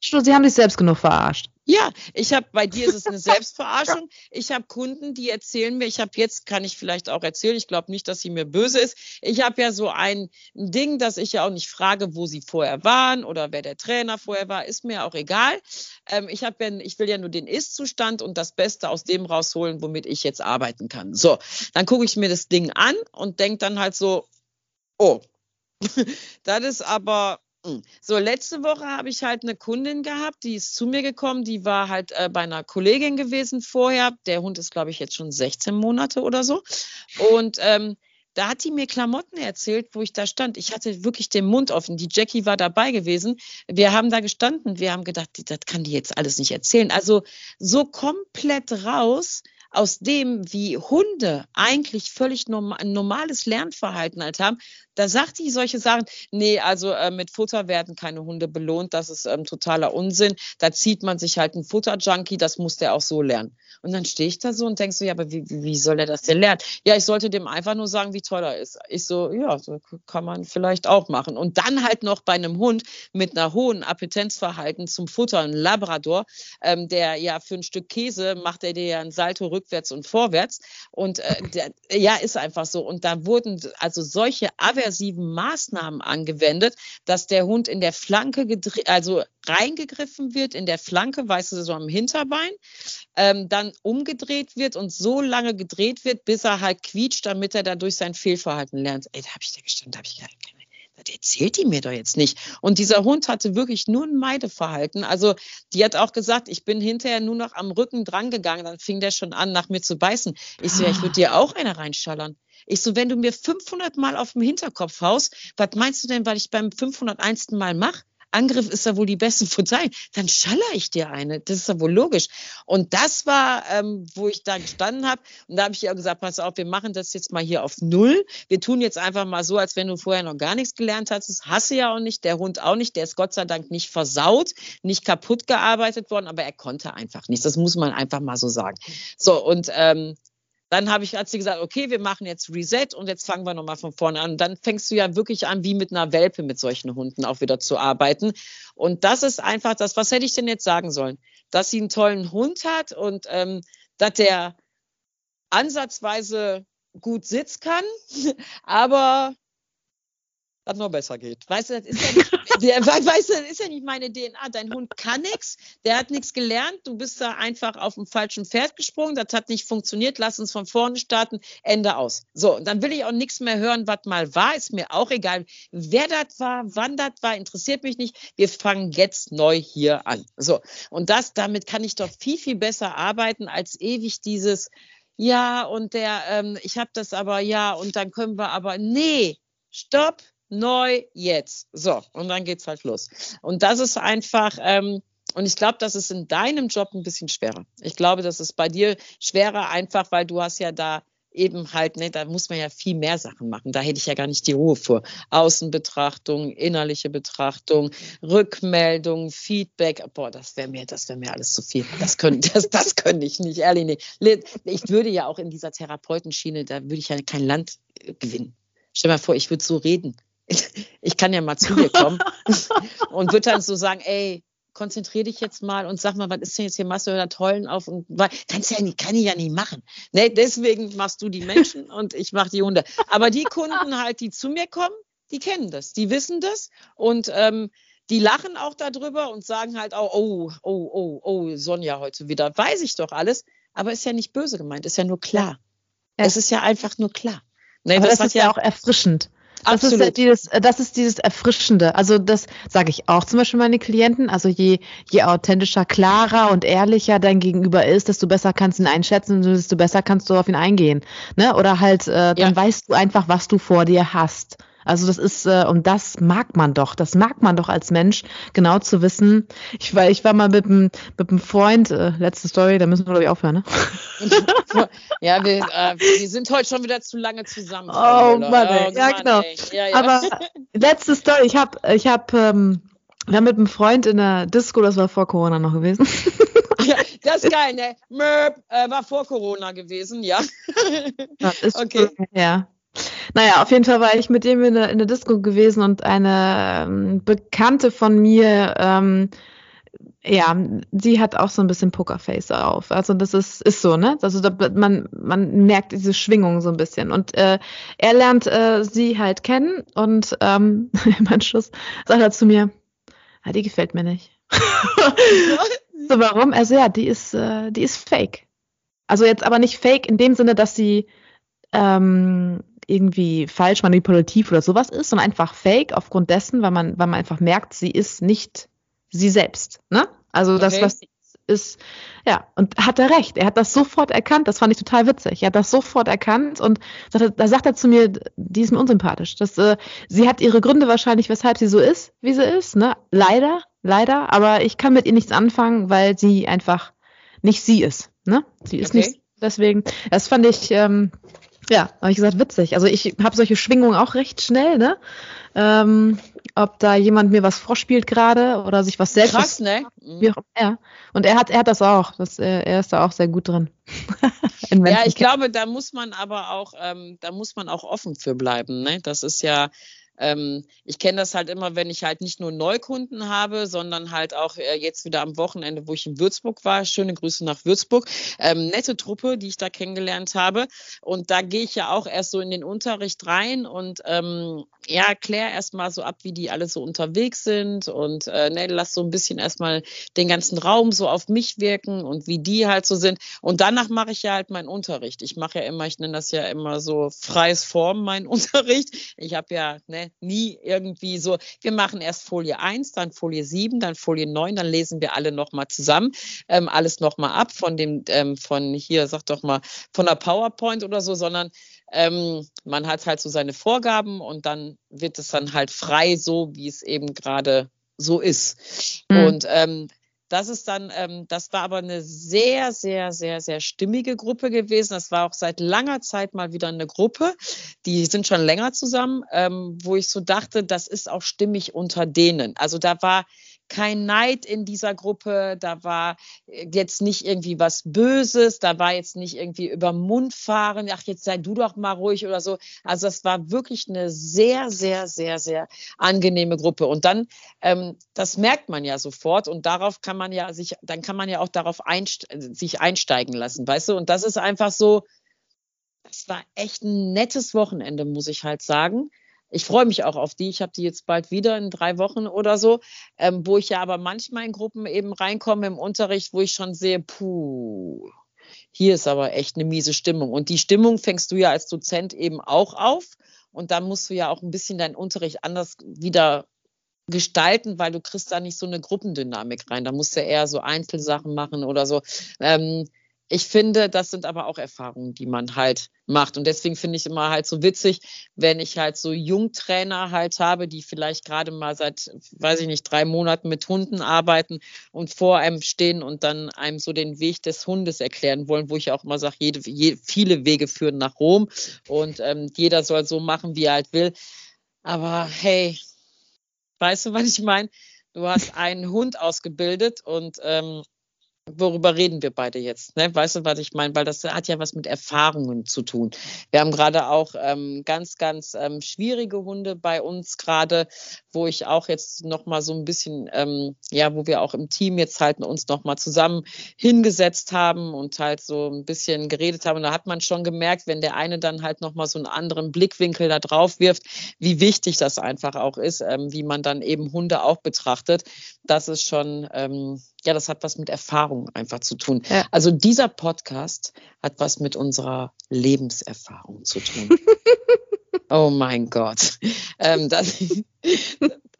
Sie haben sich selbst genug verarscht. Ja, ich habe bei dir ist es eine Selbstverarschung. Ich habe Kunden, die erzählen mir, ich habe jetzt kann ich vielleicht auch erzählen, ich glaube nicht, dass sie mir böse ist. Ich habe ja so ein Ding, dass ich ja auch nicht frage, wo sie vorher waren oder wer der Trainer vorher war, ist mir auch egal. Ähm, ich habe ja, ich will ja nur den Ist-Zustand und das Beste aus dem rausholen, womit ich jetzt arbeiten kann. So, dann gucke ich mir das Ding an und denke dann halt so, oh, das ist aber hm. So, letzte Woche habe ich halt eine Kundin gehabt, die ist zu mir gekommen, die war halt äh, bei einer Kollegin gewesen vorher. Der Hund ist, glaube ich, jetzt schon 16 Monate oder so. Und ähm, da hat die mir Klamotten erzählt, wo ich da stand. Ich hatte wirklich den Mund offen. Die Jackie war dabei gewesen. Wir haben da gestanden. Wir haben gedacht, das kann die jetzt alles nicht erzählen. Also so komplett raus aus dem, wie Hunde eigentlich völlig norm normales Lernverhalten halt haben, da sagt die solche Sachen, nee, also äh, mit Futter werden keine Hunde belohnt, das ist ähm, totaler Unsinn. Da zieht man sich halt einen Futterjunkie, das muss der auch so lernen. Und dann stehe ich da so und denke so, ja, aber wie, wie soll er das denn lernen? Ja, ich sollte dem einfach nur sagen, wie toll er ist. Ich so, ja, so kann man vielleicht auch machen. Und dann halt noch bei einem Hund mit einer hohen Appetenzverhalten zum Futter, ein Labrador, ähm, der ja für ein Stück Käse macht er dir ja ein Salto rückwärts und vorwärts. Und äh, der, ja, ist einfach so. Und da wurden also solche aversiven Maßnahmen angewendet, dass der Hund in der Flanke, also reingegriffen wird, in der Flanke, weißt du, so am Hinterbein, ähm, dann umgedreht wird und so lange gedreht wird, bis er halt quietscht, damit er dadurch sein Fehlverhalten lernt. Ey, da habe ich da gestanden, da habe ich gedacht, erzählt die mir doch jetzt nicht. Und dieser Hund hatte wirklich nur ein Meideverhalten. Also die hat auch gesagt, ich bin hinterher nur noch am Rücken drangegangen, dann fing der schon an, nach mir zu beißen. Ich so, ja, ich würde dir auch eine reinschallern. Ich so, wenn du mir 500 Mal auf dem Hinterkopf haust, was meinst du denn, weil ich beim 501. Mal mache? Angriff ist ja wohl die beste Verteidigung. Dann schaller ich dir eine. Das ist ja wohl logisch. Und das war, ähm, wo ich da gestanden habe. Und da habe ich ja gesagt, pass auf, wir machen das jetzt mal hier auf Null. Wir tun jetzt einfach mal so, als wenn du vorher noch gar nichts gelernt hast. Das hasse ja auch nicht, der Hund auch nicht. Der ist Gott sei Dank nicht versaut, nicht kaputt gearbeitet worden, aber er konnte einfach nichts. Das muss man einfach mal so sagen. So, und ähm, dann habe ich, hat sie gesagt, okay, wir machen jetzt Reset und jetzt fangen wir nochmal von vorne an. Dann fängst du ja wirklich an, wie mit einer Welpe mit solchen Hunden auch wieder zu arbeiten. Und das ist einfach das, was hätte ich denn jetzt sagen sollen? Dass sie einen tollen Hund hat und ähm, dass der ansatzweise gut Sitz kann, aber das noch besser geht. Weißt du, das ist ja nicht, der, weißt du, das ist ja nicht meine DNA. Dein Hund kann nichts, der hat nichts gelernt. Du bist da einfach auf dem falschen Pferd gesprungen. Das hat nicht funktioniert. Lass uns von vorne starten. Ende aus. So, und dann will ich auch nichts mehr hören, was mal war. Ist mir auch egal, wer das war, wann das war, interessiert mich nicht. Wir fangen jetzt neu hier an. So, und das, damit kann ich doch viel, viel besser arbeiten als ewig dieses, ja, und der, ähm, ich habe das aber, ja, und dann können wir aber, nee, stopp, neu, jetzt. So, und dann geht's halt los. Und das ist einfach, ähm, und ich glaube, das ist in deinem Job ein bisschen schwerer. Ich glaube, das ist bei dir schwerer, einfach weil du hast ja da eben halt, ne, da muss man ja viel mehr Sachen machen. Da hätte ich ja gar nicht die Ruhe vor. Außenbetrachtung, innerliche Betrachtung, Rückmeldung, Feedback. Boah, das wäre mir, das wäre mir alles zu viel. Das könnte, das, das könnte ich nicht, ehrlich nicht. Ich würde ja auch in dieser Therapeutenschiene, da würde ich ja kein Land gewinnen. Stell dir mal vor, ich würde so reden ich kann ja mal zu dir kommen und würde dann so sagen, ey, konzentrier dich jetzt mal und sag mal, was ist denn jetzt hier, machst du da Tollen auf und weil, kannst ja nicht, kann ich ja nicht machen. Nee, deswegen machst du die Menschen und ich mache die Hunde. Aber die Kunden halt, die zu mir kommen, die kennen das, die wissen das und ähm, die lachen auch darüber und sagen halt auch, oh, oh, oh, oh, Sonja heute wieder, weiß ich doch alles, aber ist ja nicht böse gemeint, ist ja nur klar. Ja. Es ist ja einfach nur klar. Nee, das, das ist ja auch erfrischend. Das ist, ja dieses, das ist dieses Erfrischende. Also das sage ich auch zum Beispiel meine Klienten. Also je, je authentischer, klarer und ehrlicher dein Gegenüber ist, desto besser kannst du ihn einschätzen und desto besser kannst du auf ihn eingehen. Ne? Oder halt, äh, dann ja. weißt du einfach, was du vor dir hast. Also das ist, äh, und das mag man doch, das mag man doch als Mensch, genau zu wissen. Ich war, ich war mal mit einem mit einem Freund, äh, letzte Story, da müssen wir, glaube ich, aufhören, ne? ja, wir, äh, wir sind heute schon wieder zu lange zusammen. Oh Mann, ey. Oh, ja, Mann, genau. Ja, ja. Aber letzte Story, ich habe, ich habe, ähm, wir haben mit einem Freund in der Disco, das war vor Corona noch gewesen. ja, das ist geil, ne? Möb, äh, war vor Corona gewesen, ja. Das ist okay. Ja. Naja, auf jeden Fall war ich mit dem in der, in der Disco gewesen und eine ähm, Bekannte von mir, ähm, ja, sie hat auch so ein bisschen Pokerface auf. Also das ist, ist so, ne? Also da, man, man merkt diese Schwingung so ein bisschen. Und äh, er lernt äh, sie halt kennen und ähm, im Anschluss sagt er zu mir, ah, die gefällt mir nicht. so, warum? Also ja, die ist, äh, die ist fake. Also jetzt aber nicht fake in dem Sinne, dass sie ähm, irgendwie falsch manipulativ oder sowas ist, sondern einfach fake aufgrund dessen, weil man, weil man einfach merkt, sie ist nicht sie selbst. Ne? Also das, was sie ist, ja, und hat er recht. Er hat das sofort erkannt. Das fand ich total witzig. Er hat das sofort erkannt und da sagt er zu mir, die ist mir unsympathisch. Das, äh, sie hat ihre Gründe wahrscheinlich, weshalb sie so ist, wie sie ist. Ne? Leider, leider. Aber ich kann mit ihr nichts anfangen, weil sie einfach nicht sie ist. Ne? Sie ist okay. nicht. Deswegen, das fand ich, ähm, Ja, habe ich gesagt, witzig. Also ich habe solche Schwingungen auch recht schnell, ne? Ähm, ob da jemand mir was vorspielt gerade oder sich was selbst. Krass, ne? Wie auch, ja. Und er hat, er hat das auch. Das, äh, er ist da auch sehr gut drin. ja, ich glaube, da muss man aber auch, ähm, da muss man auch offen für bleiben. Ne? Das ist ja, ähm, ich kenne das halt immer, wenn ich halt nicht nur Neukunden habe, sondern halt auch äh, jetzt wieder am Wochenende, wo ich in Würzburg war. Schöne Grüße nach Würzburg. Ähm, nette Truppe, die ich da kennengelernt habe. Und da gehe ich ja auch erst so in den Unterricht rein und ähm, ja, klär erstmal so ab, wie die alle so unterwegs sind und äh, ne, lass so ein bisschen erstmal den ganzen Raum so auf mich wirken und wie die halt so sind. Und danach mache ich ja halt meinen Unterricht. Ich mache ja immer, ich nenne das ja immer so freies Form, mein Unterricht. Ich habe ja ne, nie irgendwie so, wir machen erst Folie 1, dann Folie 7, dann Folie 9, dann lesen wir alle nochmal zusammen, ähm, alles nochmal ab von dem, ähm, von hier, sag doch mal, von der PowerPoint oder so, sondern ähm, man hat halt so seine Vorgaben und dann wird es dann halt frei, so wie es eben gerade so ist. Mhm. Und ähm, das ist dann, ähm, das war aber eine sehr, sehr, sehr, sehr stimmige Gruppe gewesen. Das war auch seit langer Zeit mal wieder eine Gruppe. Die sind schon länger zusammen, ähm, wo ich so dachte, das ist auch stimmig unter denen. Also da war kein Neid in dieser Gruppe, da war äh, jetzt nicht irgendwie was Böses, da war jetzt nicht irgendwie über Mund fahren, ach, jetzt sei du doch mal ruhig oder so. Also es war wirklich eine sehr, sehr, sehr, sehr angenehme Gruppe. Und dann, ähm, das merkt man ja sofort und darauf kann man ja sich, dann kann man ja auch darauf einst sich einsteigen lassen, weißt du? Und das ist einfach so, das war echt ein nettes Wochenende, muss ich halt sagen ich freue mich auch auf die. Ich habe die jetzt bald wieder in drei Wochen oder so, ähm, wo ich ja aber manchmal in Gruppen eben reinkomme im Unterricht, wo ich schon sehe, puh, hier ist aber echt eine miese Stimmung. Und die Stimmung fängst du ja als Dozent eben auch auf. Und dann musst du ja auch ein bisschen deinen Unterricht anders wieder gestalten, weil du kriegst da nicht so eine Gruppendynamik rein. Da musst du eher so Einzelsachen machen oder so. Ähm, ich finde, das sind aber auch Erfahrungen, die man halt macht. Und deswegen finde ich immer halt so witzig, wenn ich halt so Jungtrainer halt habe, die vielleicht gerade mal seit, weiß ich nicht, drei Monaten mit Hunden arbeiten und vor einem stehen und dann einem so den Weg des Hundes erklären wollen, wo ich auch immer sage, jede, je, viele Wege führen nach Rom und ähm, jeder soll so machen, wie er halt will. Aber hey, weißt du, was ich meine? Du hast einen Hund ausgebildet und ähm, worüber reden wir beide jetzt? Ne? Weißt du, was ich meine? Weil das hat ja was mit Erfahrungen zu tun. Wir haben gerade auch ähm, ganz, ganz ähm, schwierige Hunde bei uns gerade, wo ich auch jetzt noch mal so ein bisschen, ähm, ja, wo wir auch im Team jetzt halt uns noch mal zusammen hingesetzt haben und halt so ein bisschen geredet haben. Und da hat man schon gemerkt, wenn der eine dann halt noch mal so einen anderen Blickwinkel da drauf wirft, wie wichtig das einfach auch ist, ähm, wie man dann eben Hunde auch betrachtet. Das ist schon, ähm, ja, das hat was mit Erfahrung einfach zu tun. Ja. Also dieser Podcast hat was mit unserer Lebenserfahrung zu tun. oh mein Gott. Ähm, das,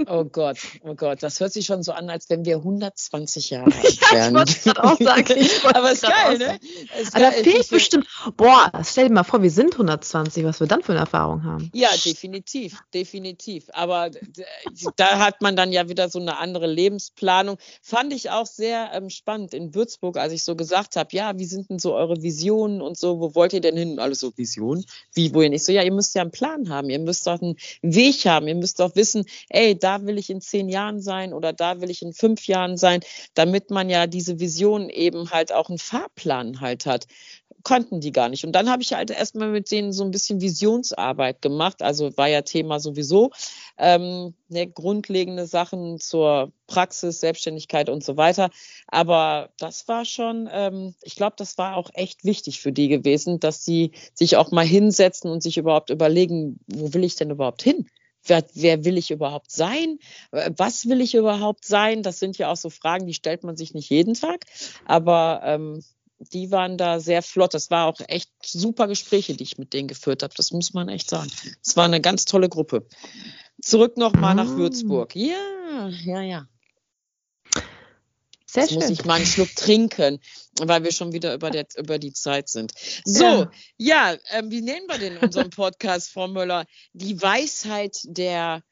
Oh Gott, oh Gott, das hört sich schon so an, als wenn wir 120 Jahre alt wären. ja, ich wollte auch sagen. Aber ist geil, ne? Ist Aber geil. da fehlt bestimmt, boah, stell dir mal vor, wir sind 120, was wir dann für eine Erfahrung haben. Ja, definitiv, definitiv. Aber da hat man dann ja wieder so eine andere Lebensplanung. Fand ich auch sehr ähm, spannend in Würzburg, als ich so gesagt habe, ja, wie sind denn so eure Visionen und so, wo wollt ihr denn hin? Alles so Visionen? Wie, wohin? Ich so, ja, ihr müsst ja einen Plan haben, ihr müsst doch einen Weg haben, ihr müsst doch wissen, ey, da will ich in zehn Jahren sein oder da will ich in fünf Jahren sein, damit man ja diese Vision eben halt auch einen Fahrplan halt hat konnten die gar nicht. Und dann habe ich halt erstmal mit denen so ein bisschen Visionsarbeit gemacht. Also war ja Thema sowieso ähm, ne, grundlegende Sachen zur Praxis, Selbstständigkeit und so weiter. Aber das war schon, ähm, ich glaube, das war auch echt wichtig für die gewesen, dass sie sich auch mal hinsetzen und sich überhaupt überlegen, wo will ich denn überhaupt hin? Wer, wer will ich überhaupt sein? Was will ich überhaupt sein? Das sind ja auch so Fragen, die stellt man sich nicht jeden Tag. Aber ähm, die waren da sehr flott. Das war auch echt super Gespräche, die ich mit denen geführt habe. Das muss man echt sagen. Es war eine ganz tolle Gruppe. Zurück nochmal nach ah. Würzburg. Ja, ja, ja. Sehr Jetzt schön. muss ich mal einen Schluck trinken, weil wir schon wieder über, der, über die Zeit sind. So, ja, ja äh, wie nennen wir denn unseren Podcast, Frau Müller? Die Weisheit der,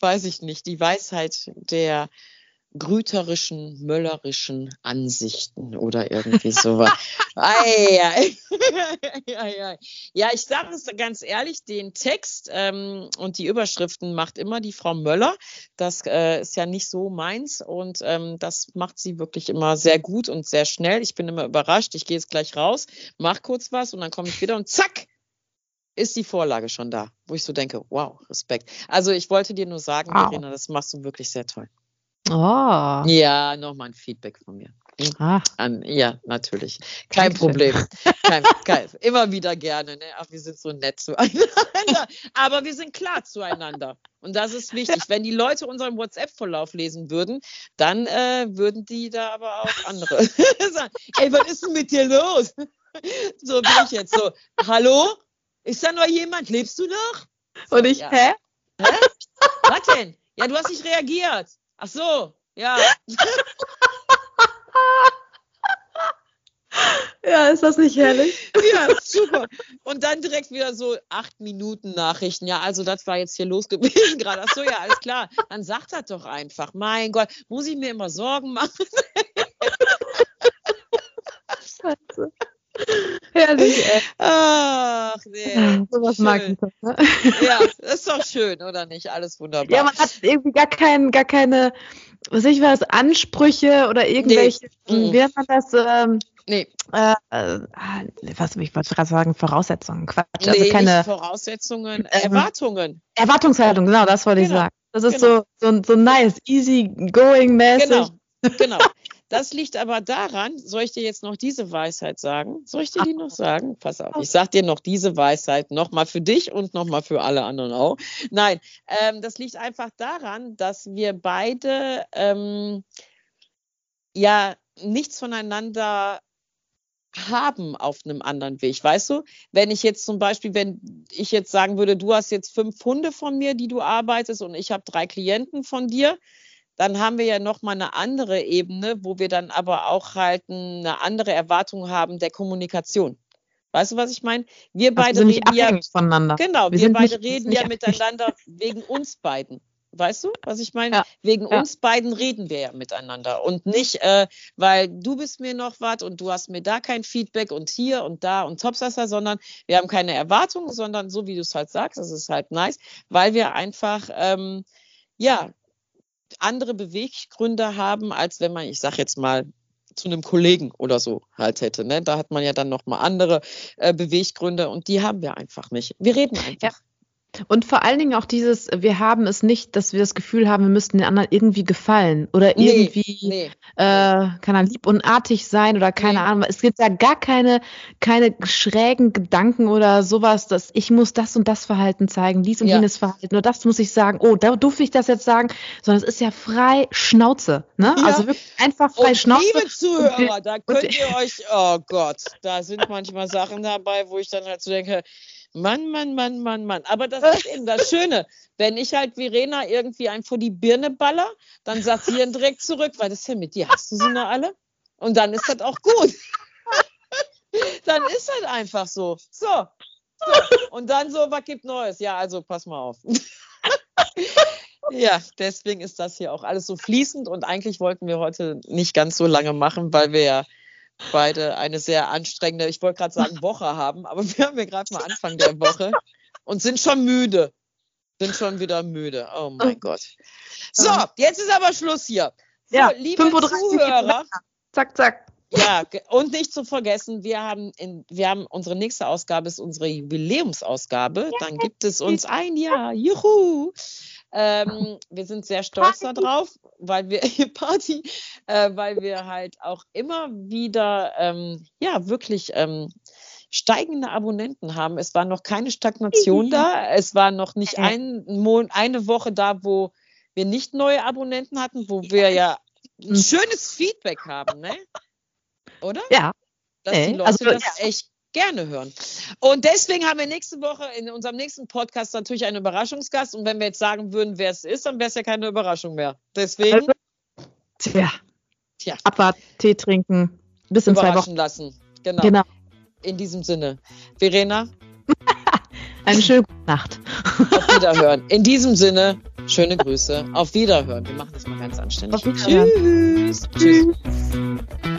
weiß ich nicht, die Weisheit der grüterischen, möllerischen Ansichten oder irgendwie sowas. ei, ei. ei, ei. Ja, ich sage es ganz ehrlich, den Text ähm, und die Überschriften macht immer die Frau Möller. Das äh, ist ja nicht so meins und ähm, das macht sie wirklich immer sehr gut und sehr schnell. Ich bin immer überrascht. Ich gehe jetzt gleich raus, mach kurz was und dann komme ich wieder und zack, ist die Vorlage schon da, wo ich so denke, wow, Respekt. Also ich wollte dir nur sagen, wow. Verena, das machst du wirklich sehr toll. Oh. Ja, nochmal ein Feedback von mir. Ah. An, ja, natürlich. Kein Problem. Kein, kein, immer wieder gerne. Ne? Ach, wir sind so nett zueinander. Aber wir sind klar zueinander. Und das ist wichtig. Wenn die Leute unseren WhatsApp-Verlauf lesen würden, dann äh, würden die da aber auch andere sagen, ey, was ist denn mit dir los? So bin ich jetzt so. Hallo? Ist da noch jemand? Lebst du noch? So, Und ich, ja. hä? hä? Was denn? Ja, du hast nicht reagiert. Ach so, ja. Ja, ist das nicht herrlich? Ja, super. Und dann direkt wieder so acht Minuten Nachrichten. Ja, also das war jetzt hier los gewesen gerade. Ach so, ja, alles klar. Dann sagt das doch einfach. Mein Gott, muss ich mir immer Sorgen machen? Scheiße. Herrlich, ey. Ach, nee. So was mag ich doch, ne? Ja, ist doch schön, oder nicht? Alles wunderbar. Ja, man hat irgendwie gar, kein, gar keine, was ich weiß, Ansprüche oder irgendwelche, nee. wie nennt man das? Ähm, nee. Äh, äh, was ich wollte gerade sagen, Voraussetzungen, Quatsch. Also nee, keine nicht Voraussetzungen, ähm, Erwartungen. Erwartungshaltung, genau, das wollte genau. ich sagen. Das ist genau. so, so, so nice, easy going mäßig. Genau, genau. Das liegt aber daran, soll ich dir jetzt noch diese Weisheit sagen? Soll ich dir die noch sagen? Pass auf, ich sag dir noch diese Weisheit nochmal für dich und nochmal für alle anderen auch. Nein, ähm, das liegt einfach daran, dass wir beide ähm, ja nichts voneinander haben auf einem anderen Weg. Weißt du, wenn ich jetzt zum Beispiel, wenn ich jetzt sagen würde, du hast jetzt fünf Hunde von mir, die du arbeitest und ich habe drei Klienten von dir, dann haben wir ja noch mal eine andere Ebene, wo wir dann aber auch halt eine andere Erwartung haben der Kommunikation. Weißt du, was ich meine? Wir beide also reden ja voneinander. Genau, wir, wir beide nicht, reden ja miteinander wegen uns beiden. Weißt du, was ich meine? Ja. Wegen ja. uns beiden reden wir ja miteinander und nicht, äh, weil du bist mir noch was und du hast mir da kein Feedback und hier und da und Topsasser, sondern wir haben keine Erwartungen, sondern so wie du es halt sagst, das ist halt nice, weil wir einfach ähm, ja andere Beweggründe haben, als wenn man, ich sag jetzt mal, zu einem Kollegen oder so halt hätte. Ne? Da hat man ja dann nochmal andere äh, Beweggründe und die haben wir einfach nicht. Wir reden einfach. Ja. Und vor allen Dingen auch dieses, wir haben es nicht, dass wir das Gefühl haben, wir müssten den anderen irgendwie gefallen oder nee, irgendwie, nee. Äh, kann er lieb und artig sein oder keine nee. Ahnung. Es gibt ja gar keine, keine schrägen Gedanken oder sowas, dass ich muss das und das Verhalten zeigen, dies und ja. jenes Verhalten oder das muss ich sagen, oh, da durfte ich das jetzt sagen, sondern es ist ja frei Schnauze, ne? Ja. Also wirklich einfach frei und Schnauze. Liebe Zuhörer, da könnt ihr euch, oh Gott, da sind manchmal Sachen dabei, wo ich dann halt so denke, Mann, Mann, Mann, Mann, Mann. Aber das ist eben das Schöne. Wenn ich halt Verena irgendwie ein vor die Birne baller, dann sagt sie dann direkt zurück, weil das ist ja mit dir, hast du sie noch alle? Und dann ist das auch gut. dann ist halt einfach so. So. so. Und dann so, was gibt Neues? Ja, also pass mal auf. ja, deswegen ist das hier auch alles so fließend und eigentlich wollten wir heute nicht ganz so lange machen, weil wir ja beide eine sehr anstrengende, ich wollte gerade sagen Woche haben, aber wir haben ja gerade mal Anfang der Woche und sind schon müde. Sind schon wieder müde. Oh mein. Gott. So, jetzt ist aber Schluss hier. So, ja, liebe Zuhörer. Zack, zack. Ja, und nicht zu vergessen, wir haben, in, wir haben unsere nächste Ausgabe ist unsere Jubiläumsausgabe. Dann gibt es uns ein Jahr. Juhu! Ähm, wir sind sehr stolz darauf, weil wir Party, äh, weil wir halt auch immer wieder ähm, ja wirklich ähm, steigende Abonnenten haben. Es war noch keine Stagnation mhm. da. Es war noch nicht ein Mon eine Woche da, wo wir nicht neue Abonnenten hatten, wo wir ja ein schönes Feedback haben, ne? Oder? Ja. Dass die Leute also, das ja. echt gerne hören. Und deswegen haben wir nächste Woche in unserem nächsten Podcast natürlich einen Überraschungsgast. Und wenn wir jetzt sagen würden, wer es ist, dann wäre es ja keine Überraschung mehr. Deswegen. Also, tja. Tja. Abwarten, Tee trinken, bis in zwei Wochen. lassen. Genau. genau. In diesem Sinne. Verena. Eine schöne gute Nacht. Auf Wiederhören. In diesem Sinne, Schöne Grüße. Auf Wiederhören. Wir machen das mal ganz anständig. Auf Wiederhören. Tschüss. Tschüss.